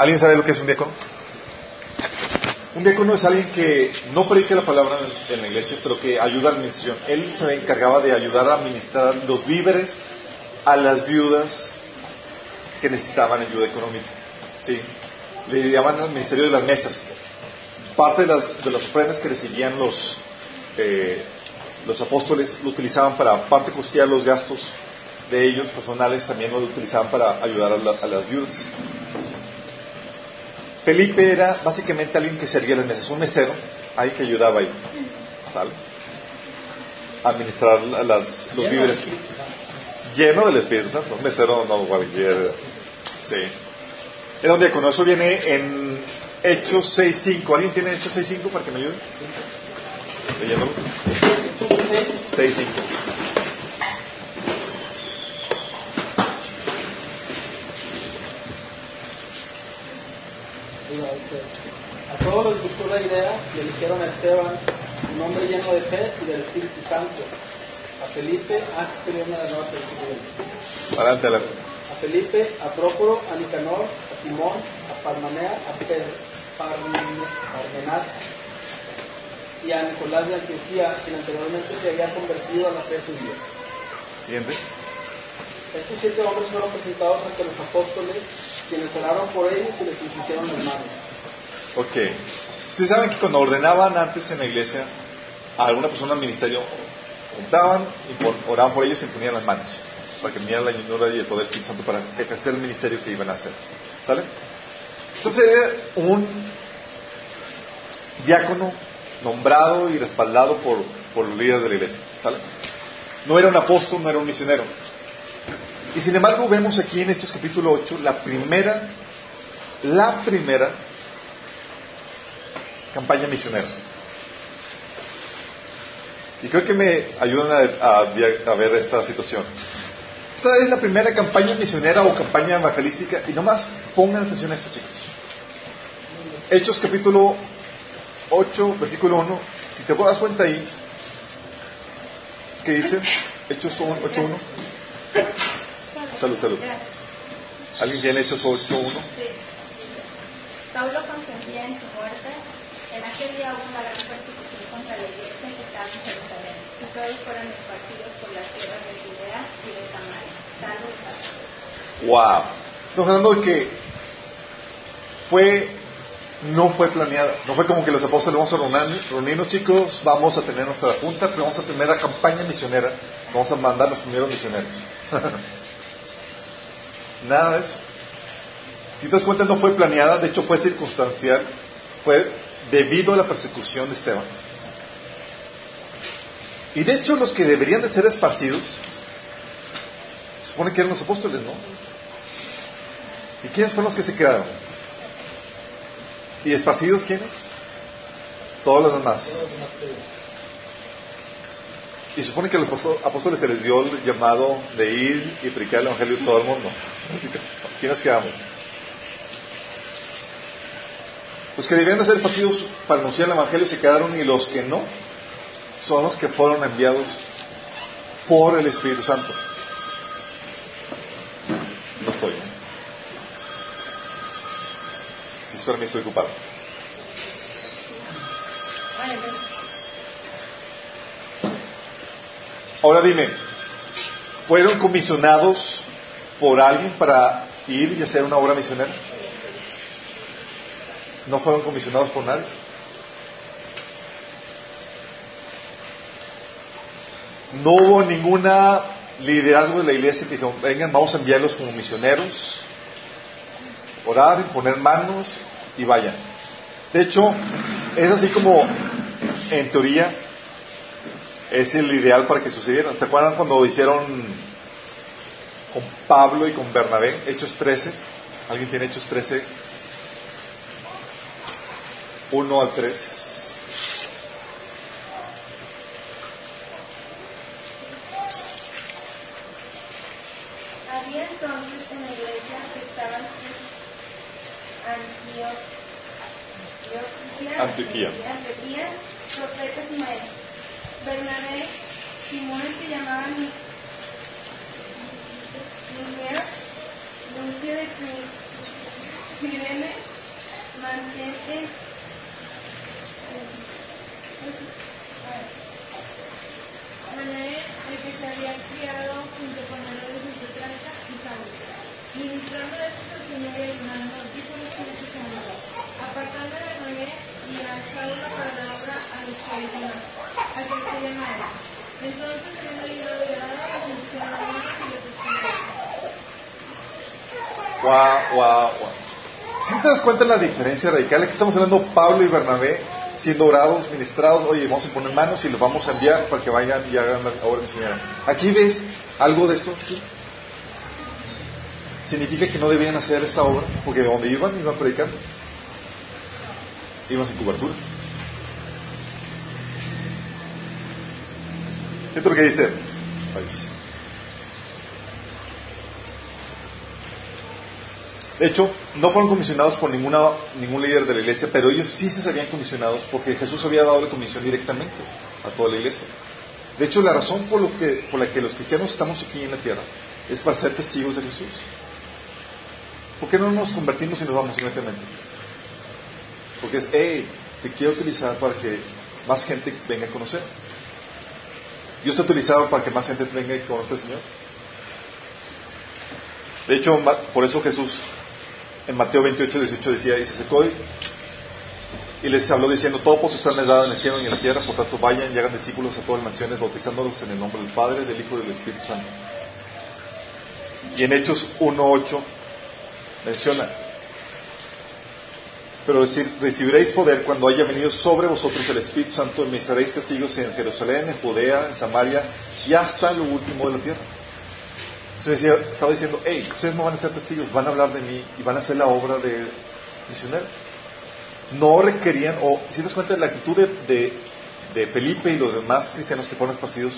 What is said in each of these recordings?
¿Alguien sabe lo que es un diácono? Un diácono es alguien que no predica la palabra en la iglesia, pero que ayuda a la administración. Él se encargaba de ayudar a administrar los víveres a las viudas que necesitaban ayuda económica. ¿sí? Le llaman al ministerio de las mesas. Parte de las, de las ofrendas que recibían los, eh, los apóstoles lo utilizaban para, parte costear los gastos de ellos personales, también lo utilizaban para ayudar a las viudas. Felipe era básicamente alguien que servía las mesas, un mesero, ahí que ayudaba ahí, ¿sale? A administrar las, los víveres. Lleno del Espíritu Santo, un mesero no cualquier. Sí. Era un diácono, eso viene en Hechos 6.5. ¿Alguien tiene Hechos 6.5 para que me ayude? Leyéndolo. 6.5. A todos les gustó la idea y eligieron a Esteban, un hombre lleno de fe y del Espíritu Santo. A Felipe, ah, escribió una de nuevo Adelante, adelante. A Felipe, a Prócoro, a Nicanor, a Timón, a Parmanea, a Parmenas y a Nicolás de Antioquía, quien anteriormente se había convertido a la fe judía. Siguiente. Estos siete hombres fueron presentados ante los apóstoles, quienes oraron por ellos y les impusieron las manos. Ok. ¿Sí saben que cuando ordenaban antes en la iglesia a alguna persona al ministerio, juntaban y oraban por ellos y ponían las manos para que vinieran la llenura y el poder del Espíritu Santo para ejercer el ministerio que iban a hacer. ¿Sale? Entonces era un diácono nombrado y respaldado por, por los líderes de la iglesia. ¿Sale? No era un apóstol, no era un misionero. Y sin embargo vemos aquí en estos capítulo 8 la primera, la primera campaña misionera. Y creo que me ayudan a, a, ver esta situación. Esta es la primera campaña misionera o campaña evangelística y nomás pongan atención a esto chicos. Hechos capítulo 8, versículo 1. Si te das cuenta ahí, ¿qué dice? Hechos 8, 1. Salud, salud. ¿Alguien tiene Hechos 8, 1? Sí. Pablo consentía en su muerte. Wow. Estamos hablando de que fue no fue planeada. No fue como que los apóstoles vamos a reunirnos, chicos, vamos a tener nuestra junta, pero vamos a tener la campaña misionera, vamos a mandar los primeros misioneros. Nada de eso. Si te das cuenta, no fue planeada, de hecho fue circunstancial, fue debido a la persecución de Esteban. Y de hecho los que deberían de ser esparcidos, se supone que eran los apóstoles, ¿no? ¿Y quiénes fueron los que se quedaron? ¿Y esparcidos quiénes? Todos los demás. Y supone que a los apóstoles se les dio el llamado de ir y predicar el Evangelio a todo el mundo. Nos quedamos. Los que debían de ser esparcidos para anunciar el Evangelio se quedaron y los que no son los que fueron enviados por el Espíritu Santo. No estoy. Si es para mí, estoy ocupado. Ahora dime, ¿fueron comisionados por alguien para ir y hacer una obra misionera? ¿No fueron comisionados por nadie? No hubo ninguna liderazgo de la iglesia que dijo, vengan, vamos a enviarlos como misioneros, orar, poner manos y vayan. De hecho, es así como, en teoría, es el ideal para que sucediera. ¿Se acuerdan cuando hicieron con Pablo y con Bernabé, Hechos 13? ¿Alguien tiene Hechos 13? 1 al 3. Había entonces en la iglesia que estaban Antioquía, Antioquía, Antioquía, profetas y maestros Bernabé, Simón el que llamaban Lumier, Lucio de Cirene, Manael, el que se había criado junto con Herodes de Trata y Saulo. Ministrando estos al Señor y ayunando, dijo el Espíritu Santo, apartando a Bernabé y a Saulo para la obra a los que habían a que se llamaron. Entonces, habiendo ayudado y orado, les impusieron las manos y los despidieron. Guau, guau, guau. Si te das cuenta de la diferencia radical, aquí estamos hablando Pablo y Bernabé siendo orados, ministrados, oye, vamos a poner manos y los vamos a enviar para que vayan y hagan la obra misionera. Aquí ves algo de esto. ¿Sí? Significa que no debían hacer esta obra, porque donde iban, iban predicando. Iban sin cobertura. Esto es lo que dice sí. De hecho, no fueron comisionados por ninguna, ningún líder de la iglesia, pero ellos sí se sabían comisionados porque Jesús había dado la comisión directamente a toda la iglesia. De hecho, la razón por, lo que, por la que los cristianos estamos aquí en la tierra es para ser testigos de Jesús. ¿Por qué no nos convertimos y nos vamos inmediatamente? Porque es, hey, te quiero utilizar para que más gente venga a conocer. Dios te ha utilizado para que más gente venga y conozca al Señor. De hecho, por eso Jesús en Mateo 28, 18 decía, y se y, les habló diciendo, todo potestad me dada en el cielo y en la tierra, por tanto vayan y hagan discípulos a todas las naciones, bautizándolos en el nombre del Padre, del Hijo y del Espíritu Santo. Y en Hechos 1.8 menciona, pero decir, recibiréis poder cuando haya venido sobre vosotros el Espíritu Santo y me testigos en Jerusalén, en Judea, en Samaria y hasta lo último de la tierra. Entonces estaba diciendo, hey, ustedes no van a ser testigos, van a hablar de mí y van a hacer la obra de misionero. No requerían, o si das cuenta la actitud de, de- Felipe y los demás cristianos que fueron esparcidos,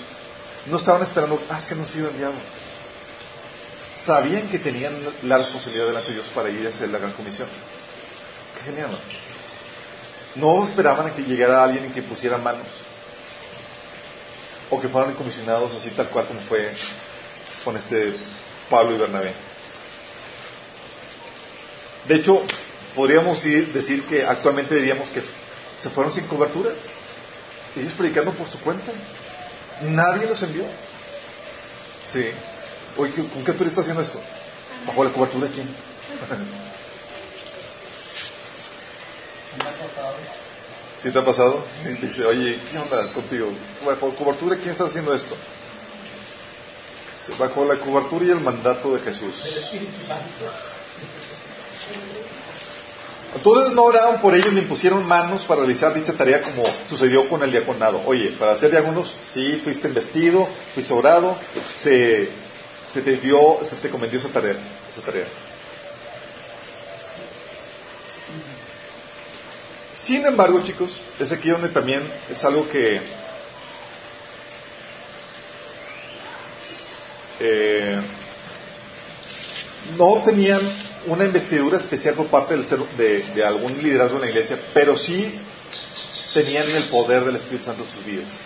no estaban esperando, ah, es que no he sido enviado. Sabían que tenían la responsabilidad delante de Dios para ir a hacer la gran comisión. Qué genial. ¿no? No esperaban a que llegara alguien y que pusiera manos. O que fueran comisionados así tal cual como fue con este Pablo y Bernabé. De hecho, podríamos ir- decir que actualmente diríamos que se fueron sin cobertura. Ellos predicando por su cuenta. Nadie los envió. Sí. Oye, ¿con qué estás haciendo esto? ¿Bajo la cobertura de quién? ¿Sí te ha pasado? Y dice, oye, ¿qué onda contigo? ¿Bajo cobertura de quién estás haciendo esto? Bajo la cobertura y el mandato de Jesús. Entonces no oraron por ellos ni pusieron manos para realizar dicha tarea como sucedió con el diaconado. Oye, para ser diáconos, sí, fuiste investido, fuiste orado, se, se te dio, se te cometió esa tarea, esa tarea. Sin embargo, chicos, es aquí donde también es algo que no tenían una investidura especial por parte del ser- de, algún liderazgo en la iglesia, pero sí tenían el poder del Espíritu Santo en sus vidas.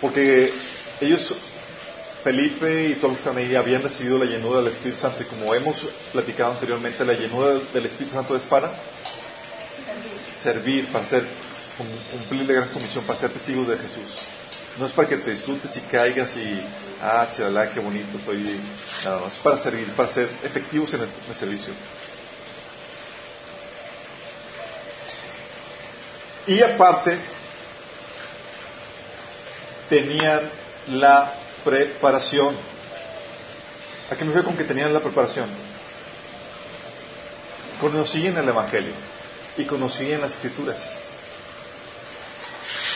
Porque ellos, Felipe y todos los que están ahí, habían recibido la llenura del Espíritu Santo y como hemos platicado anteriormente, la llenura del Espíritu Santo es para servir, para cum- cumplir la gran comisión, para ser testigos de Jesús. No es para que te disfrutes y caigas y, ah, chalala, qué bonito estoy. No, es para servir, para ser efectivos en el, en el servicio. Y aparte, tenían la preparación. ¿A qué me refiero con que tenían la preparación? Conocían el Evangelio y conocían las Escrituras.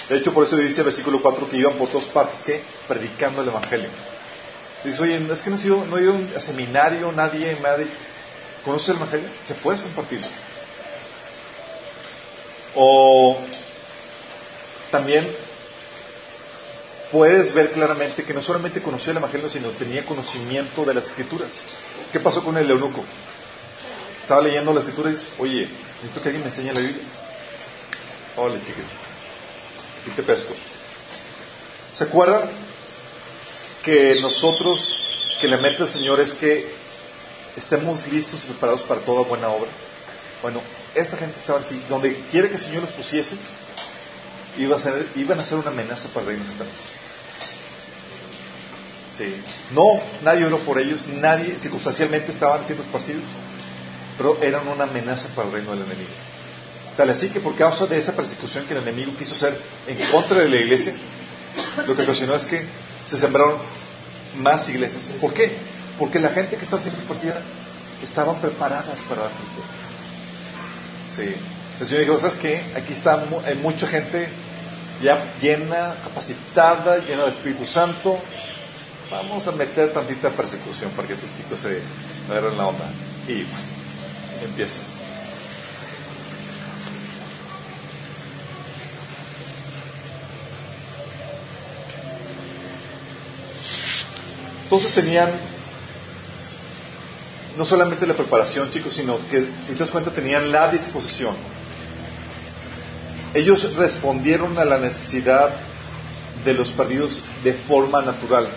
De hecho, por eso dice el versículo 4 que iban por todas partes, que predicando el Evangelio. Dice, oye, es que no he ido, no he ido a seminario, nadie, nadie. ¿Conoces el Evangelio? Que puedes compartirlo. O también puedes ver claramente que no solamente conocía el Evangelio, sino tenía conocimiento de las Escrituras. ¿Qué pasó con el eunuco? Estaba leyendo las Escrituras y dice, oye, necesito que alguien me enseñe la Biblia. Hola, chiquito. Y te pesco. ¿Se acuerdan que nosotros, que la meta del Señor es que estemos listos y preparados para toda buena obra. Bueno, esta gente estaba así, donde quiere que el Señor los pusiese, iba a ser, iban a ser una amenaza para el reino de Satanás. Sí. No, nadie oró por ellos, nadie, circunstancialmente estaban siendo esparcidos, pero eran una amenaza para el reino del enemigo. Tal así que por causa de esa persecución que el enemigo quiso hacer en contra de la iglesia, lo que ocasionó es que se sembraron más iglesias. ¿Por qué? Porque la gente que estaba siendo esparcida estaban preparadas para la cultura. Sí. El Señor dijo, ¿sabes qué? Aquí está hay mucha gente ya llena, capacitada, llena del Espíritu Santo. Vamos a meter tantita persecución para que estos chicos se agarren la onda. Y empieza. Entonces tenían no solamente la preparación, chicos, sino que, si te das cuenta, tenían la disposición. Ellos respondieron a la necesidad de los perdidos de forma natural.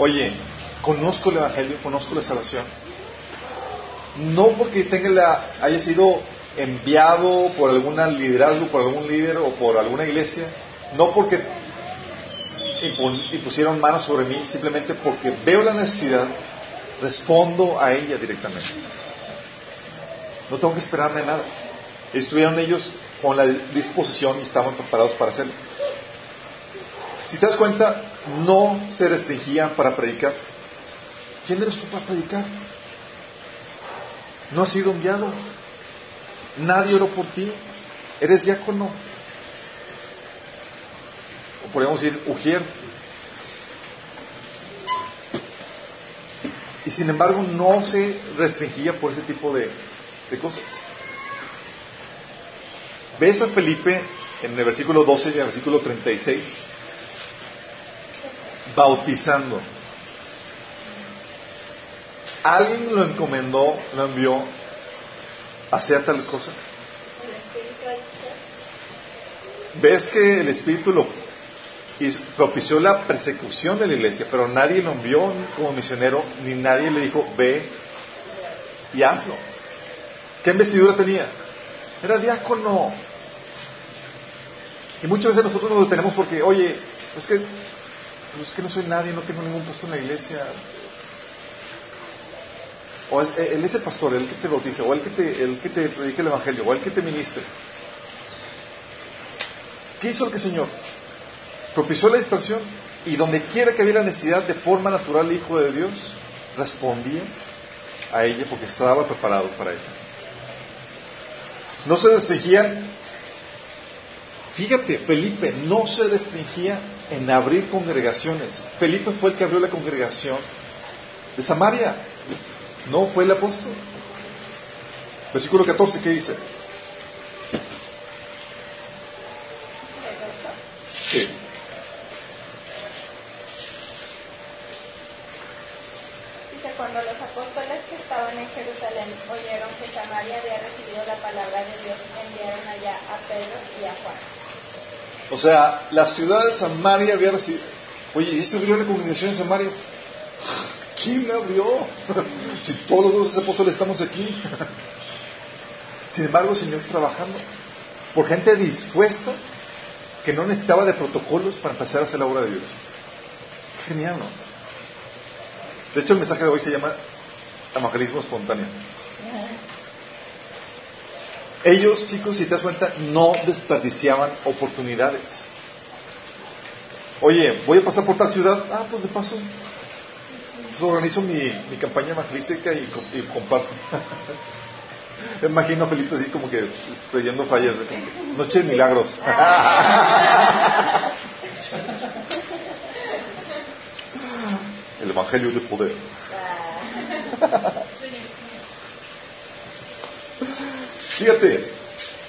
Oye, conozco el Evangelio, conozco la salvación. No porque tenga la, haya sido enviado por algún liderazgo, por algún líder o por alguna iglesia, no porque impusieron manos sobre mí, simplemente porque veo la necesidad respondo a ella directamente. No tengo que esperarme nada. Estuvieron ellos con la disposición y estaban preparados para hacerlo. Si te das cuenta, no se restringían para predicar. ¿Quién eres tú para predicar? No has sido enviado. Nadie oró por ti. Eres diácono. O podríamos decir, Ujier, Y sin embargo no se restringía por ese tipo de, cosas. Ves a Felipe en el versículo 12 y en el versículo 36 bautizando. Alguien lo encomendó, lo envió a hacer tal cosa. ¿Ves que el Espíritu lo y propició la persecución de la iglesia, pero nadie lo envió como misionero, ni nadie le dijo, ve y hazlo. ¿Qué investidura tenía? Era diácono. Y muchas veces nosotros nos detenemos porque, oye, es que, es que no soy nadie, no tengo ningún puesto en la iglesia. O es, él es el pastor, el que te bautice, o el que te, el que te el evangelio, o el que te ministre. ¿Qué hizo el que Señor? Propició la dispersión y donde quiera que hubiera necesidad de forma natural el Hijo de Dios, respondía a ella porque estaba preparado para ella. No se restringían, fíjate, Felipe no se restringía en abrir congregaciones. Felipe fue el que abrió la congregación de Samaria, no fue el apóstol. Versículo 14, ¿qué dice? Sí. Jerusalén oyeron que Samaria había recibido la palabra de Dios, enviaron allá a Pedro y a Juan. O sea, la ciudad de Samaria había recibido. Oye, ¿y se abrió la congregación en Samaria? ¿Quién la abrió? si todos los apóstoles estamos aquí. Sin embargo, el Señor trabajando por gente dispuesta que no necesitaba de protocolos para empezar a hacer la obra de Dios. Genial, ¿no? De hecho, el mensaje de hoy se llama evangelismo espontáneo. Ellos, chicos, si te das cuenta, no desperdiciaban oportunidades. Oye, voy a pasar por tal ciudad. Ah, pues de paso, pues organizo mi, campaña evangelística y, comparto. Imagino a Felipe así como que leyendo flyers Noche de Milagros. El Evangelio de Poder. Fíjate,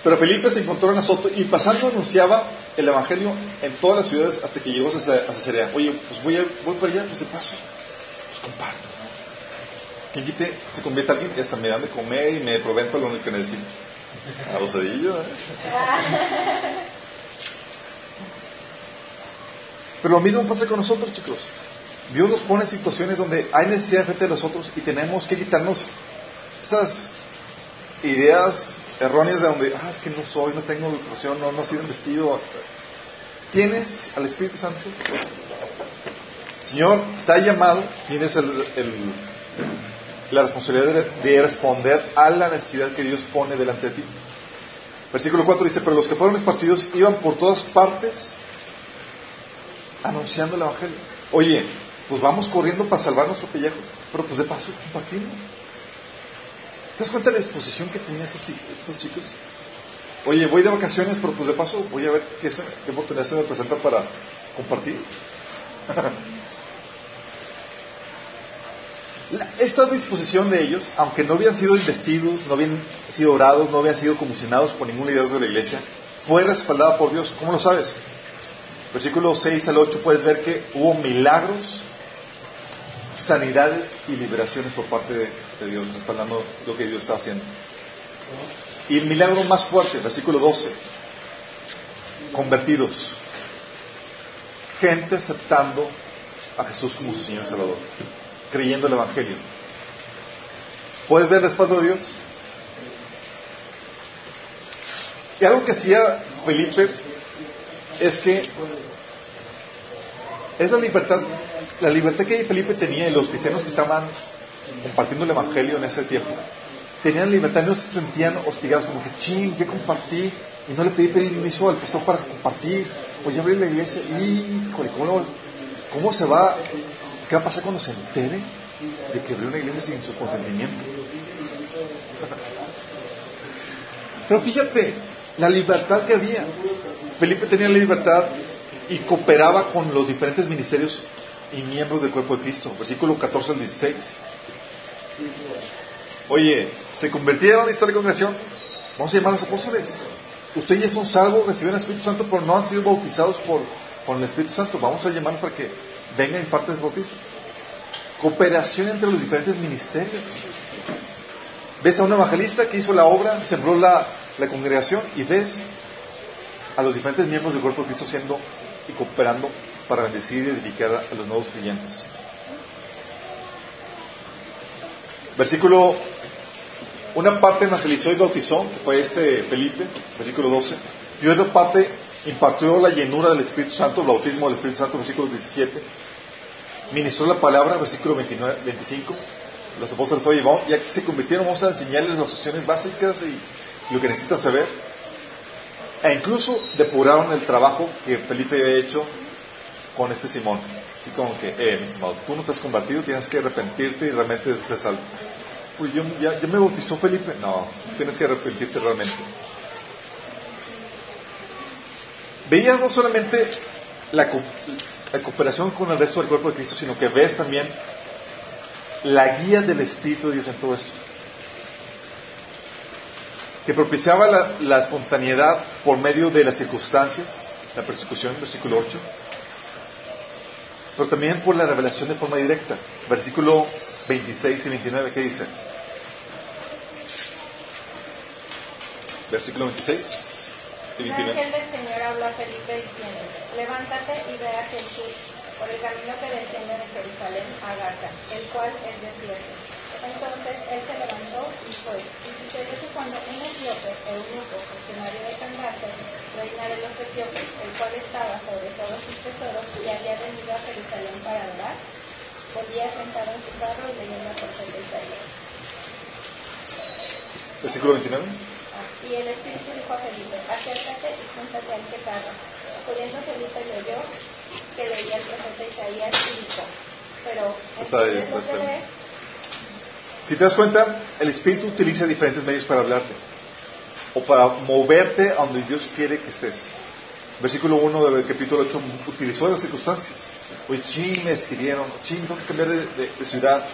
pero Felipe se encontró en Azoto y pasando anunciaba el Evangelio en todas las ciudades hasta que llegó a Cesarea. Oye, pues voy, a, voy para allá, pues de paso, pues comparto. Quien quite se convierte a alguien y hasta me dan de comer y me proveen para lo que necesito. A los ¿eh? Pero lo mismo pasa con nosotros, chicos. Dios nos pone en situaciones donde hay necesidad frente de los otros y tenemos que quitarnos esas ideas erróneas de donde, ah, es que no soy, no tengo educación, no, no he sido investido. ¿Tienes al Espíritu Santo? Señor te ha llamado, tienes la responsabilidad de, responder a la necesidad que Dios pone delante de ti. Versículo 4 dice, pero los que fueron esparcidos iban por todas partes anunciando el Evangelio. Oye, pues vamos corriendo para salvar nuestro pellejo, pero pues de paso compartiendo. ¿Te das cuenta de la disposición que tenían estos chicos? Oye, voy de vacaciones, pero pues de paso voy a ver qué, oportunidad se me presenta para compartir. esta disposición de ellos, aunque no habían sido investidos, no habían sido orados, no habían sido comisionados por ningún líder de la iglesia, fue respaldada por Dios. ¿Cómo lo sabes? Versículo 6 al 8 puedes ver que hubo milagros, sanidades y liberaciones por parte de, Dios, respaldando lo que Dios estaba haciendo. Y el milagro más fuerte, versículo 12, convertidos, gente aceptando a Jesús como su Señor y Salvador creyendo el Evangelio. ¿Puedes ver el respaldo de Dios? Y algo que hacía Felipe es que es la libertad, la libertad que Felipe tenía y los cristianos que estaban compartiendo el Evangelio en ese tiempo. Tenían libertad, no se sentían hostigados, como que ching, que compartí y no le pedí permiso al pastor para compartir. Oye, abrí la iglesia y, ¿cómo, ¿cómo se va ¿Qué va a pasar cuando se entere de que abrió una iglesia sin su consentimiento? Pero fíjate, la libertad que había. Felipe tenía la libertad y cooperaba con los diferentes ministerios y miembros del cuerpo de Cristo. Versículo 14 al 16. Oye, ¿se convirtieron en esta congregación? Vamos a llamar a los apóstoles. Ustedes ya son salvos, recibieron el Espíritu Santo, pero no han sido bautizados por, por el Espíritu Santo. Vamos a llamarlos para que vengan en parte del bautismo. Cooperación entre los diferentes ministerios. Ves a un evangelista que hizo la obra, sembró la, la congregación y ves a los diferentes miembros del cuerpo de Cristo siendo y cooperando para bendecir y edificar a los nuevos clientes. Versículo, una parte evangelizó y bautizó, que fue este Felipe, versículo 12, y otra parte impartió la llenura del Espíritu Santo, el bautismo del Espíritu Santo, versículo 17. Ministró la palabra, versículo 29, 25. Los apóstoles, oye, ya que se convirtieron, vamos a enseñarles las opciones básicas y lo que necesitan saber. E incluso depuraron el trabajo que Felipe había hecho con este Simón. Así como que, eh, mi estimado, tú no te has convertido, tienes que arrepentirte y realmente ser salvo. Pues yo, ya, ya me bautizó Felipe. No, tienes que arrepentirte realmente veías no solamente la, cooperación con el resto del cuerpo de Cristo, sino que ves también la guía del Espíritu de Dios en todo esto. Que propiciaba la, espontaneidad por medio de las circunstancias, la persecución, versículo 8, pero también por la revelación de forma directa, versículo 26 y 29, ¿qué dice? Versículo 26. El ángel del Señor habló a Felipe diciendo, levántate y ve el sur, por el camino que desciende de Jerusalén a Gaza, el cual es desierto. Entonces él se levantó y fue. Y sucedió que cuando un etíope, eunuco, funcionario de Candace, reina de los etíopes, el cual estaba sobre todos sus tesoros y había venido a Jerusalén para adorar, volvía sentado en su carro y leyendo la profeta Isaías. Versículo 29. Y el Espíritu dijo a Felipe, acércate y júntate al que carga. Acudiendo Felipe le oyó que leía el profeta Isaías y dijo, pero está, está, está. Si te das cuenta, el Espíritu utiliza diferentes medios para hablarte o para moverte a donde Dios quiere que estés. Versículo 1 del capítulo 8 utilizó las circunstancias. Oye, ching, me escribieron, ching, tengo que cambiar de, de, ciudad,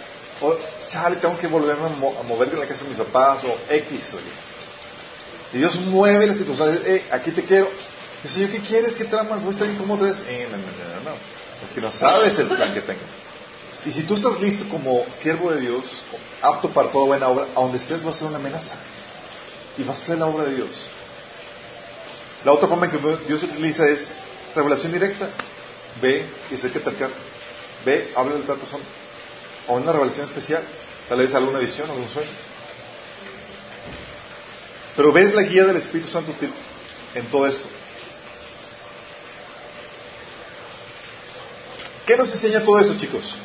o chale, tengo que volverme a, mo a mover en la casa de mis papás, o X, oye. Y Dios mueve las circunstancias. Eh, aquí te quiero. Y Señor, ¿qué quieres? ¿Qué tramas? Voy a estar bien como tres. Eh, no, no, no, no. Es que no sabes el plan que tengo. Y si tú estás listo como siervo de Dios, apto para toda buena obra, a donde estés va a ser una amenaza. Y vas a hacer la obra de Dios. La otra forma en que Dios utiliza es revelación directa. Ve y acércate al carro. Ve, habla de tal persona. O una revelación especial. Tal vez alguna visión, algún sueño. Pero ves la guía del Espíritu Santo en todo esto. ¿Qué nos enseña todo eso, chicos?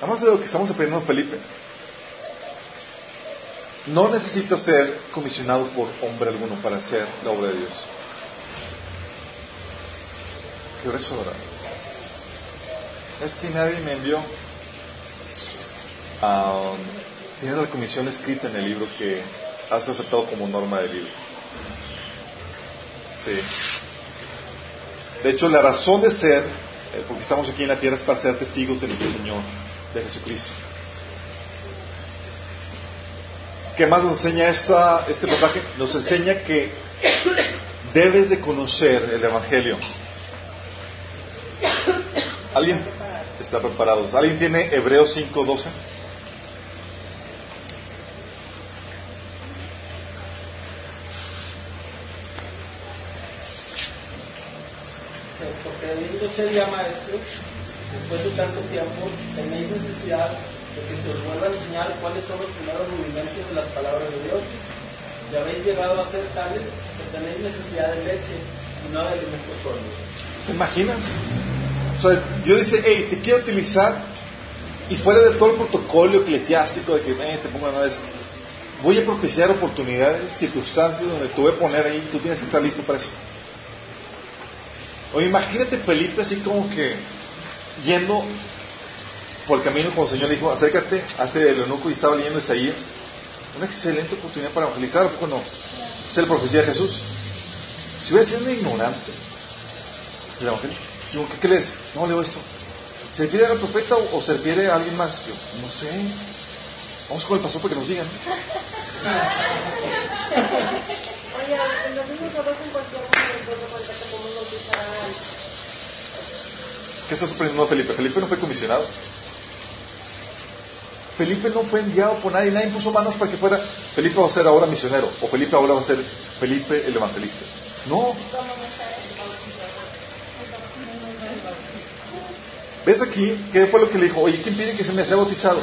Vamos de lo que estamos aprendiendo en Felipe. No necesitas ser comisionado por hombre alguno para hacer la obra de Dios. ¿Qué eso ahora? Es que nadie me envió. Um, tienes la comisión escrita en el libro que has aceptado como norma del libro. Sí. De hecho, la razón de ser, eh, porque estamos aquí en la tierra, es para ser testigos del Señor, de Jesucristo. ¿Qué más nos enseña esta, este pasaje? Nos enseña que debes de conocer el Evangelio. ¿Alguien está preparado? ¿Alguien tiene Hebreos 5.12? Porque ya maestro, después de tanto tiempo, tenéis necesidad de que se os vuelva a enseñar cuáles son los primeros rudimentos de las palabras de Dios. Y habéis llegado a ser tales que tenéis necesidad de leche y no de alimentos sólidos. ¿Te imaginas? O sea, Dios dice, hey, te quiero utilizar y fuera de todo el protocolo eclesiástico de que eh, te pongo vez, voy a propiciar oportunidades, circunstancias donde te voy a poner ahí, tú tienes que estar listo para eso. O imagínate Felipe así como que yendo por el camino cuando el Señor le dijo, acércate, hace el eunuco y estaba leyendo Isaías. Una excelente oportunidad para evangelizar, ¿o no? Es la profecía de Jesús. Si hubiera sido un ignorante del evangelio, digo, ¿qué, lees? No leo esto. ¿Se refiere al profeta o, se refiere a alguien más? Yo, no sé. Vamos con el pastor para que nos digan. Oye, los mismos en cualquier ¿Qué está sorprendiendo a Felipe? Felipe no fue comisionado. Felipe no fue enviado por nadie, nadie puso manos para que fuera. Felipe va a ser ahora misionero, o Felipe ahora va a ser Felipe el evangelista. No. ¿Ves aquí? ¿Qué fue lo que le dijo? Oye, ¿quién pide que se me sea bautizado?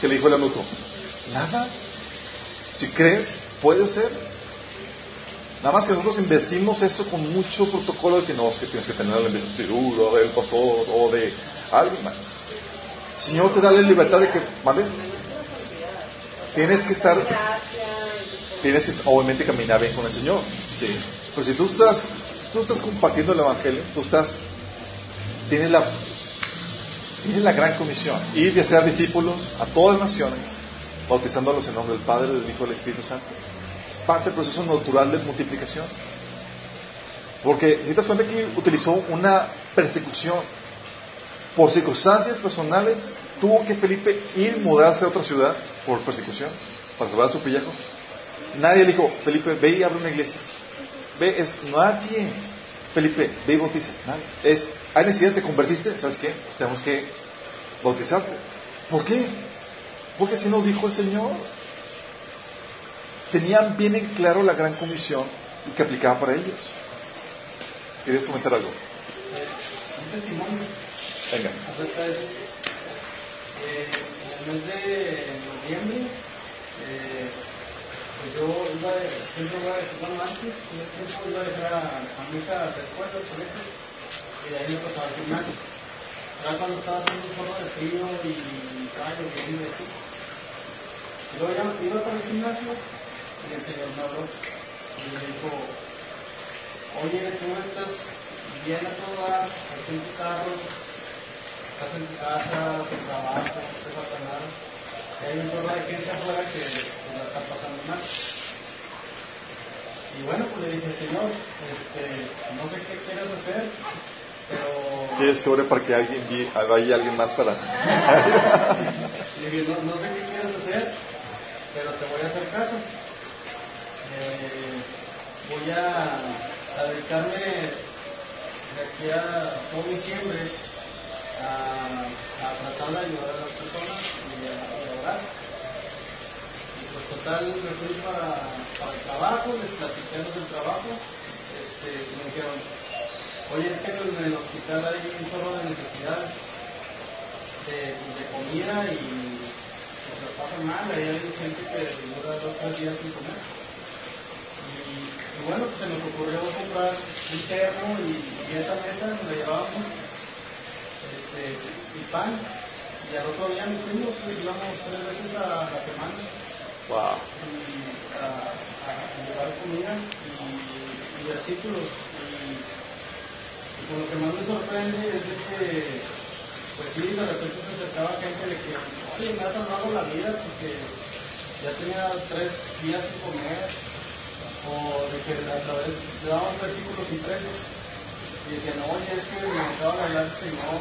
Que le dijo el anuto. Nada. Si crees, puede ser. Nada más que nosotros investimos esto con mucho protocolo de que no, es que tienes que tener la investidura del pastor o de alguien más. Señor te da la libertad de que, ¿vale? Tienes que estar, tienes que obviamente caminar bien con el Señor, sí. Pero si tú estás, si tú estás compartiendo el Evangelio, tú estás, tienes la, tienes la gran comisión, ir y hacer discípulos a todas las naciones, bautizándolos en nombre del Padre, del Hijo y del Espíritu Santo. Es parte del proceso natural de multiplicación. Porque si te das cuenta que utilizó una persecución por circunstancias personales, tuvo que Felipe ir mudarse a otra ciudad por persecución para salvar a su pellejo. Nadie le dijo, Felipe, ve y abre una iglesia. Ve, es nadie. Felipe, ve y bautiza. Nadie. Es, ¿hay necesidad? ¿Te convertiste? ¿Sabes qué? Pues tenemos que bautizarte. ¿Por qué? Porque así nos dijo el Señor. Tenían bien en claro la gran comisión que aplicaba para ellos. ¿Querías comentar algo? Venga. Eh, en el mes de noviembre, eh, pues yo iba, siempre iba a bueno, antes, en ese tiempo iba a dejar a, a mi hija a colegio, y de ahí me pasaba al gimnasio. Era cuando estaba haciendo un poco de frío y estaba lloviendo y así. Luego ya iba para el gimnasio y el señor me habló y me dijo, oye, tú estás bien a todo dar, tu carro, estás en tu casa, se trabaja, no te falta nada. Y hay un chorro de gente afuera que pues, la está pasando mal. Y bueno, pues le dije, Señor, este, no sé qué quieres hacer, pero... ¿Quieres que ore para que alguien vaya alguien más para.? Le dije, no, no sé qué quieres hacer, pero te voy a hacer caso. Eh, voy a, a dedicarme de aquí a todo diciembre a, tratar de ayudar a las personas y a, y orar. Y pues total me fui para, para el trabajo, les platiqué los del trabajo, este, me dijeron, oye, es que en el hospital hay un chorro de necesidad de, de comida y se lo pasa mal, hay gente que dura dos tres días sin comer. Y, y bueno, pues se nos ocurrió comprar un termo y, y esa mesa nos la llevábamos este, y pan. Y al otro día nos fuimos, íbamos tres veces a la semana Wow. y a, llevar comida y, y versículos. Y, lo que más me sorprende es de que, pues sí, de repente se acercaba gente de que, oye, me has salvado la vida porque ya tenía tres días sin comer, o de que a través le daban versículos impresos y decían, oye, es que me acaba de hablar el Señor,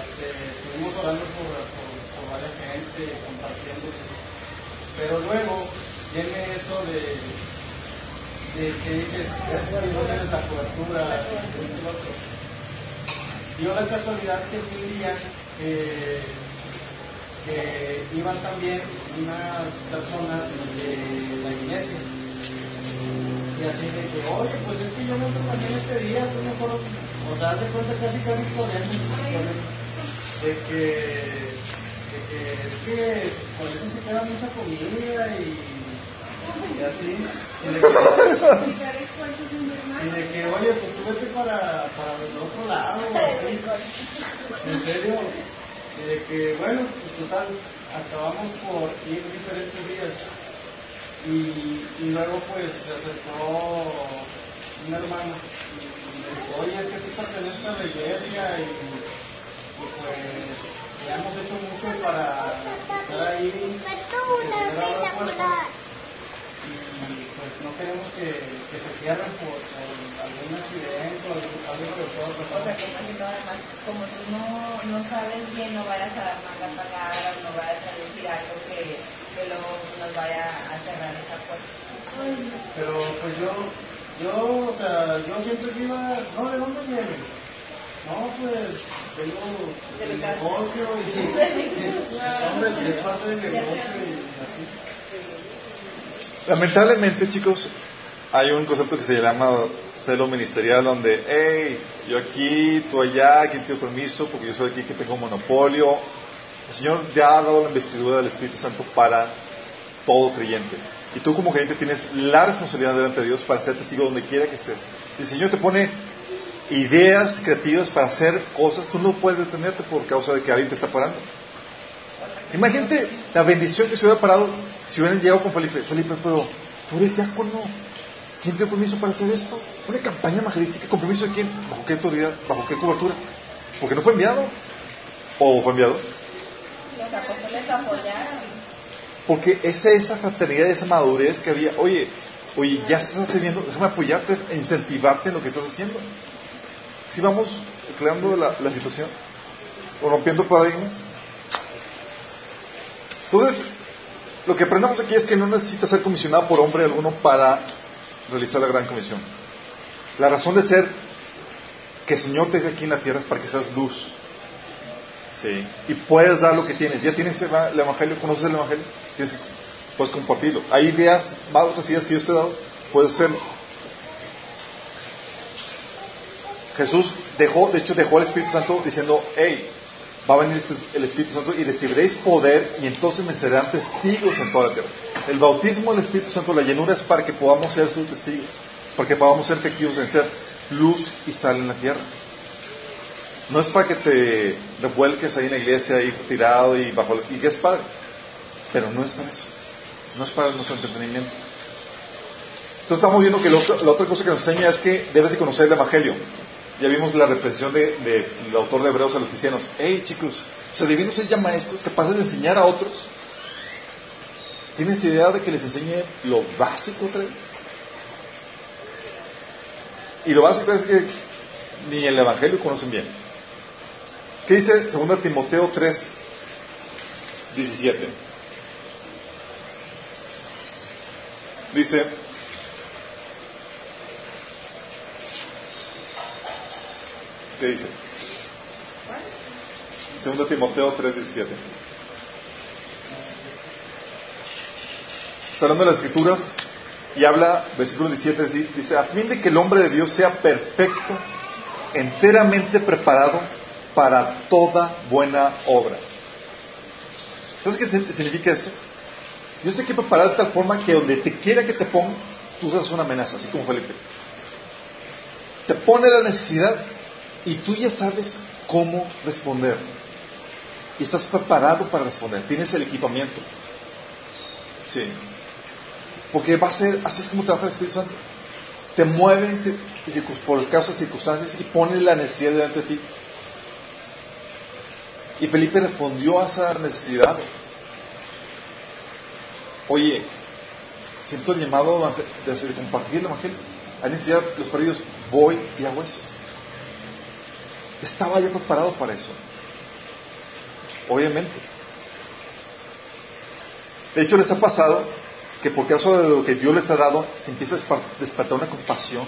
este, estuvimos orando por, por, varias gente, compartiendo. Pero luego viene eso de, que dices, es que no tienes la cobertura, lo otro. Dio la casualidad que un día eh, que iban también unas personas de la iglesia. Y así de que, oye, pues es que yo me también este día, tú mejor, o sea, hace cuenta casi casi corriendo, de que, de que es que por eso se queda mucha comida y, y así. Y de, que, y de que, oye, pues tú vete para, para el otro lado, así. En serio. Y de que, bueno, pues total, acabamos por ir diferentes días. Y, y luego pues se acercó una hermana y, me dijo, oye, que tú perteneces a la iglesia y, y pues ya hemos hecho mucho para estar ahí, que se cierra la puerta y pues no queremos que, que se cierren por, por algún accidente o algo que pueda O pasar. sea, como si no, además, como tú no, no sabes bien, no vayas a dar malas palabras, no vayas a decir algo que, que luego nos vaya a cerrar esa puerta. Pero pues yo, yo, o sea, yo siempre que iba, no, ¿de dónde viene? No, pues mi casa. negocio y hombre, es parte del negocio y así. Lamentablemente, chicos, hay un concepto que se llama celo ministerial, donde, hey, yo aquí, tú allá, ¿quién tiene permiso? Porque yo soy aquí que tengo monopolio. El Señor ya ha dado la investidura del Espíritu Santo para todo creyente. Y tú como creyente tienes la responsabilidad delante de Dios para ser testigo donde quiera que estés. El Señor te pone ideas creativas para hacer cosas, tú no puedes detenerte por causa de que alguien te está parando. Imagínate la bendición que se hubiera parado si hubieran llegado con Felipe. Felipe, pero tú eres diácono. ¿Quién dio permiso para hacer esto? Una campaña evangelística. ¿Con permiso de quién? ¿Bajo qué autoridad? ¿Bajo qué cobertura? ¿Porque no fue enviado? ¿O fue enviado? Porque esa, fraternidad, esa madurez que había. Oye, oye, ya estás haciendo, déjame apoyarte, incentivarte en lo que estás haciendo. Si vamos creando la, la situación o rompiendo paradigmas. Entonces, lo que aprendemos aquí es que no necesitas ser comisionado por hombre alguno para realizar la gran comisión. La razón de ser que el Señor te deje aquí en la tierra es para que seas luz. Sí. Y puedes dar lo que tienes. Ya tienes el eva- el Evangelio, conoces el Evangelio, tienes que, puedes compartirlo. Hay ideas, más otras ideas que Dios te ha dado, puedes hacerlo. Jesús dejó, de hecho, dejó al Espíritu Santo diciendo, hey, va a venir este- el Espíritu Santo y recibiréis poder y entonces me serán testigos en toda la tierra. El bautismo del Espíritu Santo, la llenura es para que podamos ser sus testigos, para que podamos ser efectivos en ser luz y sal en la tierra. No es para que te revuelques ahí en la iglesia ahí tirado y bajo y que es padre, pero no es para eso, no es para nuestro entretenimiento. Entonces estamos viendo que otra, la otra cosa que nos enseña es que debes de conocer el Evangelio. Ya vimos la reprensión del de, del autor de Hebreos a los cristianos. Hey chicos, ¿se debiendo ser ya maestros capaces de enseñar a otros? ¿Tienes idea de que les enseñe lo básico otra vez? Y lo básico es que ni el Evangelio conocen bien. ¿Qué dice 2 Timoteo 3, 17? Dice, ¿qué dice? 2 Timoteo 3, 17. Está hablando de las escrituras y habla, versículo 17, dice, dice, a fin de que el hombre de Dios sea perfecto, enteramente preparado para toda buena obra. ¿Sabes qué significa eso? Dios te quiere preparar de tal forma que donde te quiera que te ponga, tú seas una amenaza, así como Felipe. Te pone la necesidad y tú ya sabes cómo responder. Y estás preparado para responder. Tienes el equipamiento. Sí. Porque va a ser, así es como trabaja el Espíritu Santo. Te mueve por las causas y circunstancias y pone la necesidad delante de ti. Y Felipe respondió a esa necesidad. Oye, siento el llamado de, compartir el Evangelio. Hay necesidad de los perdidos. Voy y hago eso. Estaba ya preparado para eso. Obviamente. De hecho, les ha pasado que por causa de lo que Dios les ha dado, se empieza a despertar una compasión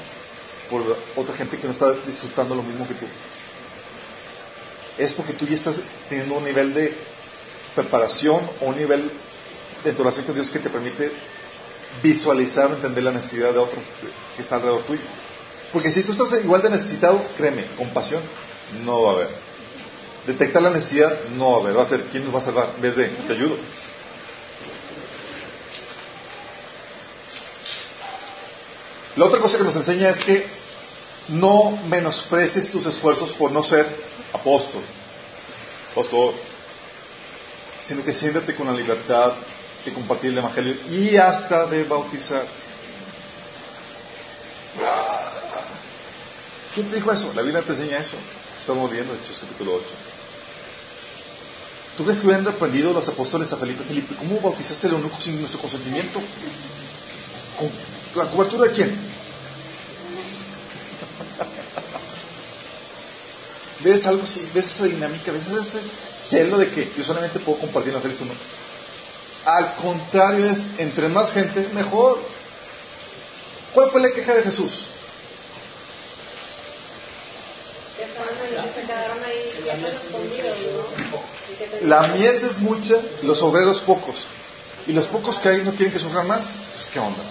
por otra gente que no está disfrutando lo mismo que tú. Es porque tú ya estás teniendo un nivel de preparación o un nivel de oración con Dios que te permite visualizar, entender la necesidad de otros que están alrededor tuyo. Porque si tú estás igual de necesitado, créeme, compasión no va a haber. Detectar la necesidad no va a haber. Va a ser, ¿quién nos va a salvar? En vez de, te ayudo. La otra cosa que nos enseña es que no menosprecies tus esfuerzos por no ser apóstol, pastor, sino que siéntate con la libertad de compartir el Evangelio y hasta de bautizar. ¿Quién te dijo eso? La Biblia te enseña eso. Estamos viendo Hechos capítulo 8. ¿Tú crees que hubieran reprendido los apóstoles a Felipe? Felipe, ¿cómo bautizaste al eunuco sin nuestro consentimiento? ¿Con la cobertura de quién? ¿Ves algo así? ¿Ves esa dinámica? ¿Ves ese celo de que yo solamente puedo compartir la fe tú no? Al contrario es, entre más gente, mejor. ¿Cuál fue la queja de Jesús? La mies es mucha, los obreros pocos. Y los pocos que hay no quieren que sufran más. Pues qué onda.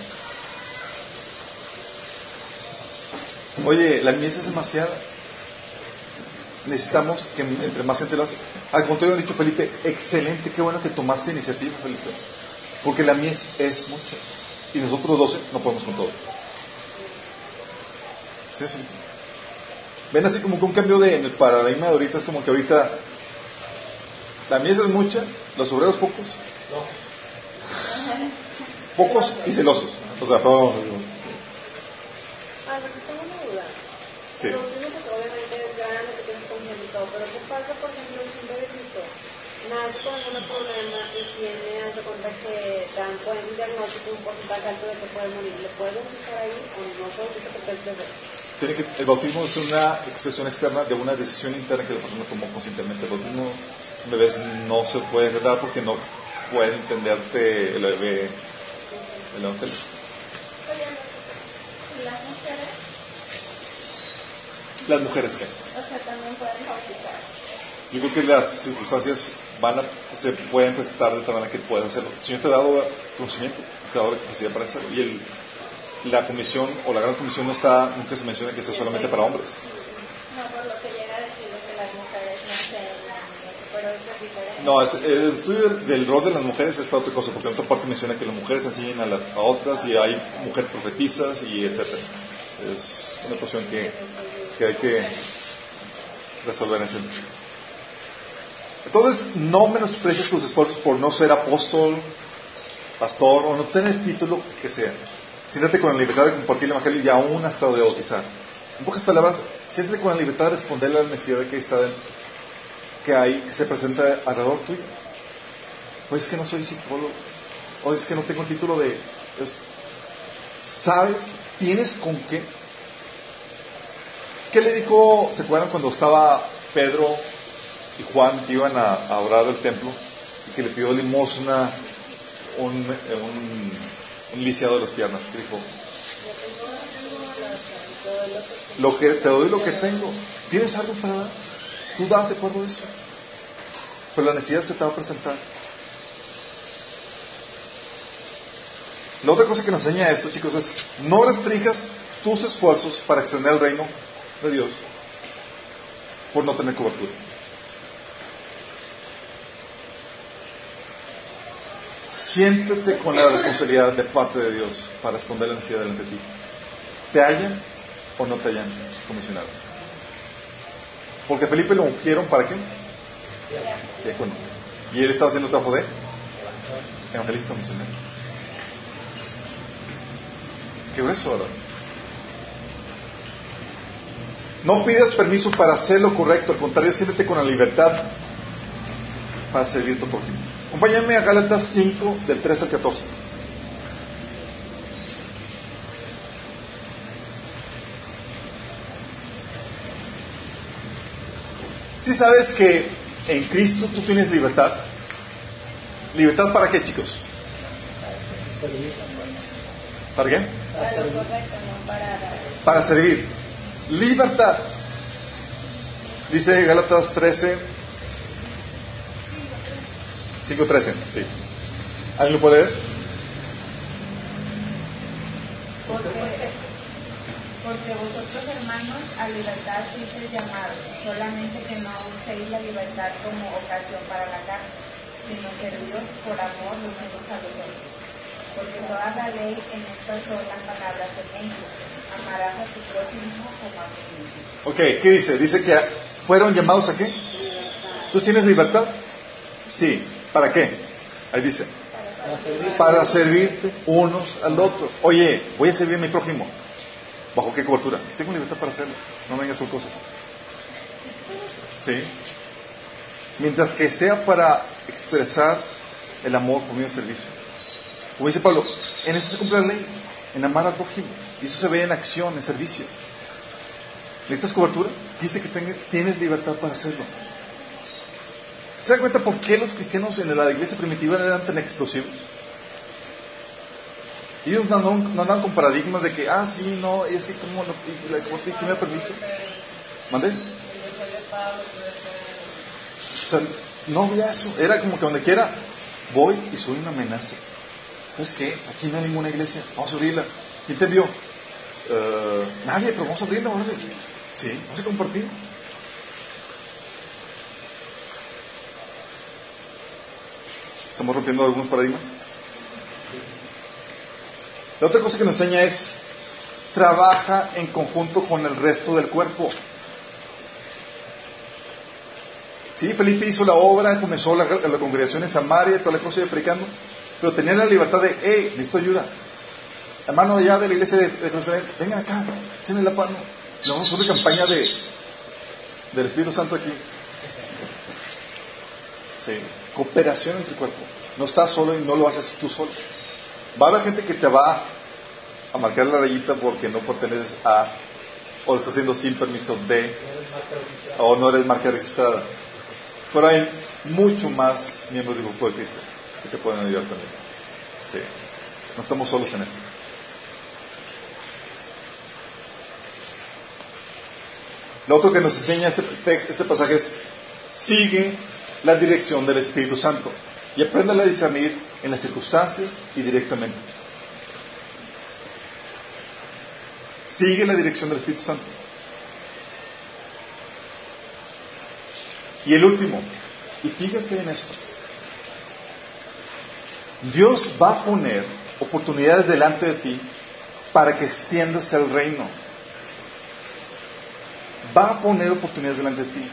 Oye, la mies es demasiada. Necesitamos que entre más gente lo hace. Al contrario, ha dicho Felipe, excelente, qué bueno que tomaste iniciativa, Felipe. Porque la mies es mucha. Y nosotros 12 no podemos con todo. ¿Sí Ven así como que un cambio de, en el paradigma de ahorita es como que ahorita la mies es mucha, los obreros pocos. Pocos y celosos. O sea, todos. Ah, tengo una duda. Sí. Los niños obviamente ganan lo que tienes consciente pero ¿qué pasa, por ejemplo, si un bebecito nace con algún problema y tiene, hace cuenta que dan buen diagnóstico, un porcentaje alto de que puede morir? ¿Le pueden usar ahí o no se usa porque es bebé? Tiene que, el bautismo es una expresión externa de una decisión interna que la persona tomó conscientemente. El bautismo bebés no se puede dar porque no puede entenderte el bebé el evangelio. ¿Las mujeres? ¿Las mujeres qué? O sea, también pueden bautizar. Yo creo que las circunstancias van a, se pueden presentar de tal manera que puedan hacerlo. El Señor te ha dado conocimiento, te ha dado la capacidad para hacerlo. Y el, la comisión o la gran comisión no está, nunca se menciona que sea solamente para hombres. No, por lo que llega a decir que las mujeres no se pero es No, es, el estudio del, rol de las mujeres es para otra cosa, porque en otra parte menciona que las mujeres enseñan a, las, a otras y hay mujeres profetizas y etcétera. Es una cuestión que, que hay que resolver en ese Entonces, no menosprecies tus esfuerzos por no ser apóstol, pastor o no tener el título que sea. Siéntate con la libertad de compartir el Evangelio y aún hasta de bautizar. En pocas palabras, siéntate con la libertad de responder a la necesidad que, está que hay, que se presenta alrededor tuyo. O es que no soy psicólogo, o es que no tengo el título de... ¿Sabes? ¿Tienes con qué? ¿Qué le dijo, se acuerdan cuando estaba Pedro y Juan que iban a, orar al templo y que le pidió limosna un un lisiado de las piernas. Dijo, lo que, te doy lo que tengo. ¿Tienes algo para dar? Tú das de acuerdo a eso. Pero la necesidad se te va a presentar. La otra cosa que nos enseña esto, chicos, es no restringas tus esfuerzos para extender el reino de Dios por no tener cobertura. Siéntete con la responsabilidad de parte de Dios para responder la necesidad delante de ti. ¿Te hallan o no te hallan comisionado? Porque Felipe lo ungieron para qué? Diácono. Y él estaba haciendo trabajo de evangelista misionero. Qué grueso, ¿verdad? No pidas permiso para hacer lo correcto, al contrario, siéntete con la libertad para servir tu prójimo. Acompáñame a Gálatas 5, del 3 al 14. Si sabes que en Cristo tú tienes libertad. ¿Libertad para qué, chicos? ¿Para qué? Para correcto. Para servir. Libertad. Dice Gálatas 13, 5.13, sí. ¿Alguien lo puede leer? Porque, porque vosotros, hermanos, a libertad fuisteis llamados, solamente que no uséis la libertad como ocasión para la carne, sino serviros por amor los unos a los otros. Porque toda la ley en estas son las palabras de México. Amarás a tu prójimo como a ti mismo. Ok, ¿qué dice? Dice que fueron llamados a qué? ¿Tú tienes libertad? Sí. ¿Para qué? Ahí dice. Para servirte unos al otro. Oye, voy a servir a mi prójimo. ¿Bajo qué cobertura? Tengo libertad para hacerlo. No vengas con cosas. ¿Sí? Mientras que sea para expresar el amor por medio del servicio. Como dice Pablo, en eso se cumple la ley, en amar al prójimo. Y eso se ve en acción, en servicio. ¿Necesitas cobertura? Dice que tienes libertad para hacerlo. ¿Se dan cuenta por qué los cristianos en la iglesia primitiva eran tan explosivos? Ellos no no andaban con paradigmas de que, ah, sí, no, es que como no, la ¿quién me da permiso? ¿Mandé? O sea, no había eso. Era como que donde quiera, voy y soy una amenaza. ¿Sabes qué? Aquí no hay ninguna iglesia. Vamos a abrirla. ¿Quién te envió? Eh, nadie, pero vamos a abrirla, ¿verdad? Sí, vamos a compartir. Estamos rompiendo algunos paradigmas. La otra cosa que nos enseña es, trabaja en conjunto con el resto del cuerpo. Sí, Felipe hizo la obra, comenzó la, la congregación en Samaria, toda la cosa de predicando, pero tenía la libertad de, hey, necesito ayuda. Hermano de allá de la iglesia de, de vengan acá, échenle la mano. Le vamos a hacer una campaña de, del Espíritu Santo aquí. Sí, cooperación entre cuerpo. No estás solo y no lo haces tú solo. Va a haber gente que te va a marcar la rayita porque no perteneces a, o lo estás haciendo sin permiso de, o no eres marca registrada. Pero hay mucho más miembros del grupo de Cristo que te pueden ayudar también. Sí, no estamos solos en esto. Lo otro que nos enseña este, texto, este pasaje es, sigue la dirección del Espíritu Santo y aprende a discernir en las circunstancias y directamente. Sigue la dirección del Espíritu Santo. Y el último, y fíjate en esto, Dios va a poner oportunidades delante de ti para que extiendas el reino. Va a poner oportunidades delante de ti.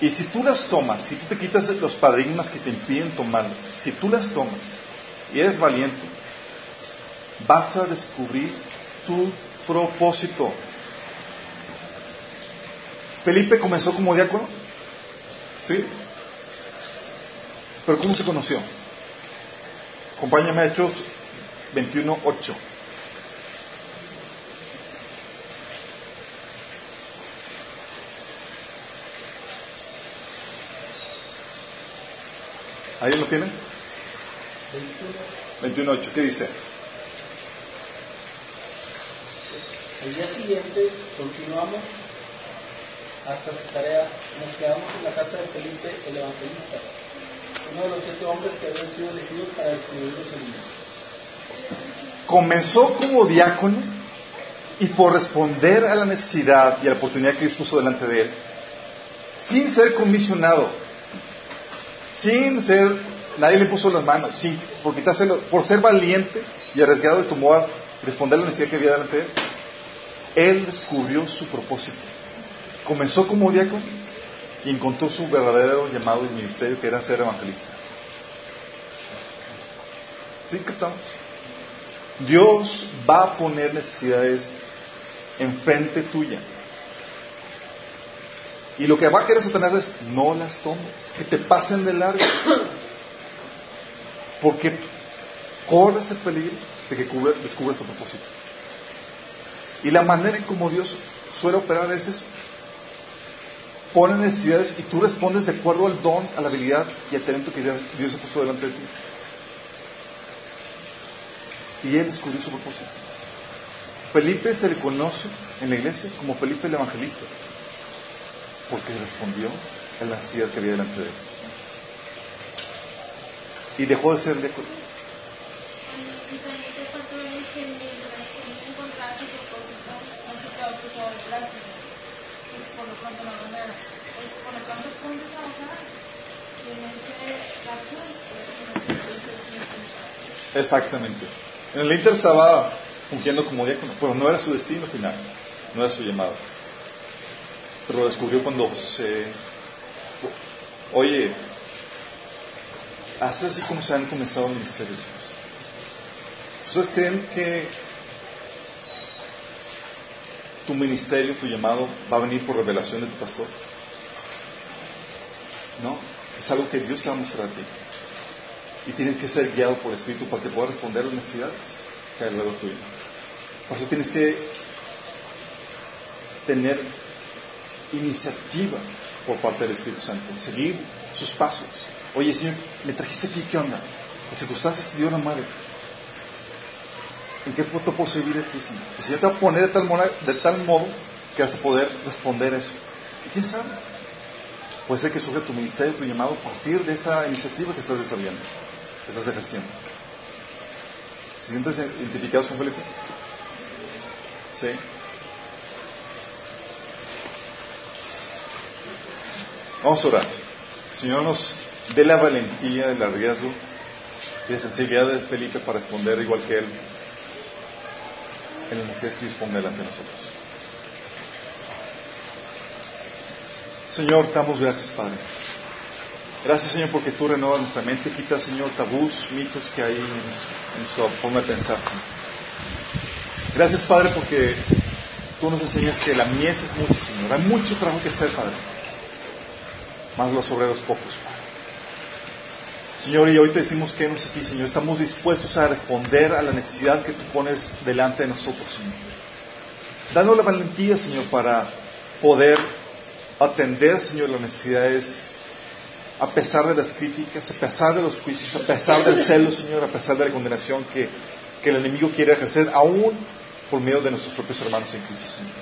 Y si tú las tomas, si tú te quitas los paradigmas que te impiden tomarlas, si tú las tomas y eres valiente, vas a descubrir tu propósito. Felipe comenzó como diácono, ¿sí? Pero ¿cómo se conoció? Acompáñame a Hechos 21.8. ¿Ahí lo tienen? 21.8. ¿Qué dice? El día siguiente continuamos hasta su tarea. Nos quedamos en la casa de Felipe, el evangelista, uno de los siete hombres que habían sido elegidos para escribir los libros. Comenzó como diácono Y por responder a la necesidad y a la oportunidad que Dios puso delante de él, sin ser comisionado, sin ser, nadie le puso las manos, sin, por, quitárselo, por ser valiente y arriesgado de tomar, responder a la necesidad que había delante de él, él descubrió su propósito. Comenzó como diácono y encontró su verdadero llamado y ministerio que era ser evangelista. ¿Sí captamos? Dios va a poner necesidades enfrente tuya. Y lo que va a querer Satanás es no las tomes, que te pasen de largo. Porque corres el peligro de que descubras tu propósito. Y la manera en como Dios suele operar es eso. Pone necesidades y tú respondes de acuerdo al don, a la habilidad y al talento que Dios ha puesto delante de ti. Y él descubrió su propósito. Felipe se le conoce en la iglesia como Felipe el Evangelista, porque respondió a la necesidad que había delante de él. Y dejó de ser diácono. Exactamente. En el Inter estaba fungiendo como diácono, pero no era su destino final, no era su llamado. Pero lo descubrió cuando se... Oye, hace así como se han comenzado ministerios. ¿Ustedes creen que tu ministerio, tu llamado, va a venir por revelación de tu pastor? No, es algo que Dios te va a mostrar a ti. Y tienes que ser guiado por el Espíritu para que puedas responder a las necesidades que hay luego tuyo. Por eso tienes que tener iniciativa por parte del Espíritu Santo, seguir sus pasos. Oye, Señor, me trajiste aquí, ¿qué onda? ¿Qué circunstancias te dio la madre? ¿En qué punto puedo servir aquí, Señor? El Señor te va a poner de tal, modo, que vas a poder responder eso. ¿Y quién sabe? Puede ser que surja tu ministerio, tu llamado a partir de esa iniciativa que estás desarrollando, que estás ejerciendo. ¿Se sientes identificados con Felipe? ¿Sí? Vamos a orar. Señor nos dé la valentía, el riesgo y la sensibilidad de Felipe para responder igual que él en la necesidad que dispone delante de nosotros. Señor, damos gracias, Padre. Gracias, Señor, porque tú renovas nuestra mente, quitas, Señor, tabús, mitos que hay en nuestra forma de pensar, Señor. Gracias, Padre, porque tú nos enseñas que la mies es mucha, Señor. Hay mucho trabajo que hacer, Padre. Más los obreros pocos. Señor, y hoy te decimos que nos aquí, Señor. Estamos dispuestos a responder a la necesidad que tú pones delante de nosotros, Señor. Danos la valentía, Señor, para poder atender, Señor, las necesidades a pesar de las críticas, a pesar de los juicios, a pesar del celo, Señor, a pesar de la condenación que, que el enemigo quiere ejercer, aún por medio de nuestros propios hermanos en Cristo, Señor.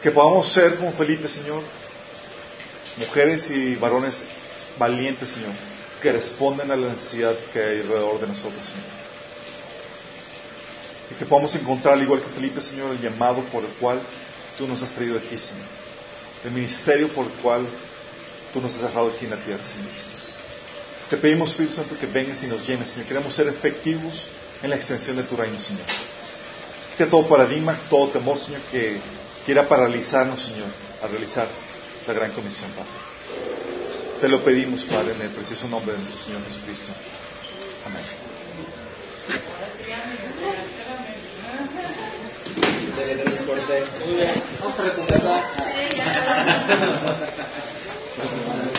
Que podamos ser como Felipe, Señor, mujeres y varones valientes, Señor, que responden a la necesidad que hay alrededor de nosotros, Señor. Y que podamos encontrar, al igual que Felipe, Señor, el llamado por el cual tú nos has traído aquí, Señor. El ministerio por el cual tú nos has dejado aquí en la tierra, Señor. Te pedimos, Espíritu Santo, que vengas y nos llenes, Señor. Queremos ser efectivos en la extensión de tu reino, Señor. Quita todo paradigma, todo temor, Señor, que quiera paralizarnos, Señor, a realizar la gran comisión, Padre. Te lo pedimos, Padre, en el precioso nombre de nuestro Señor Jesucristo. Amén.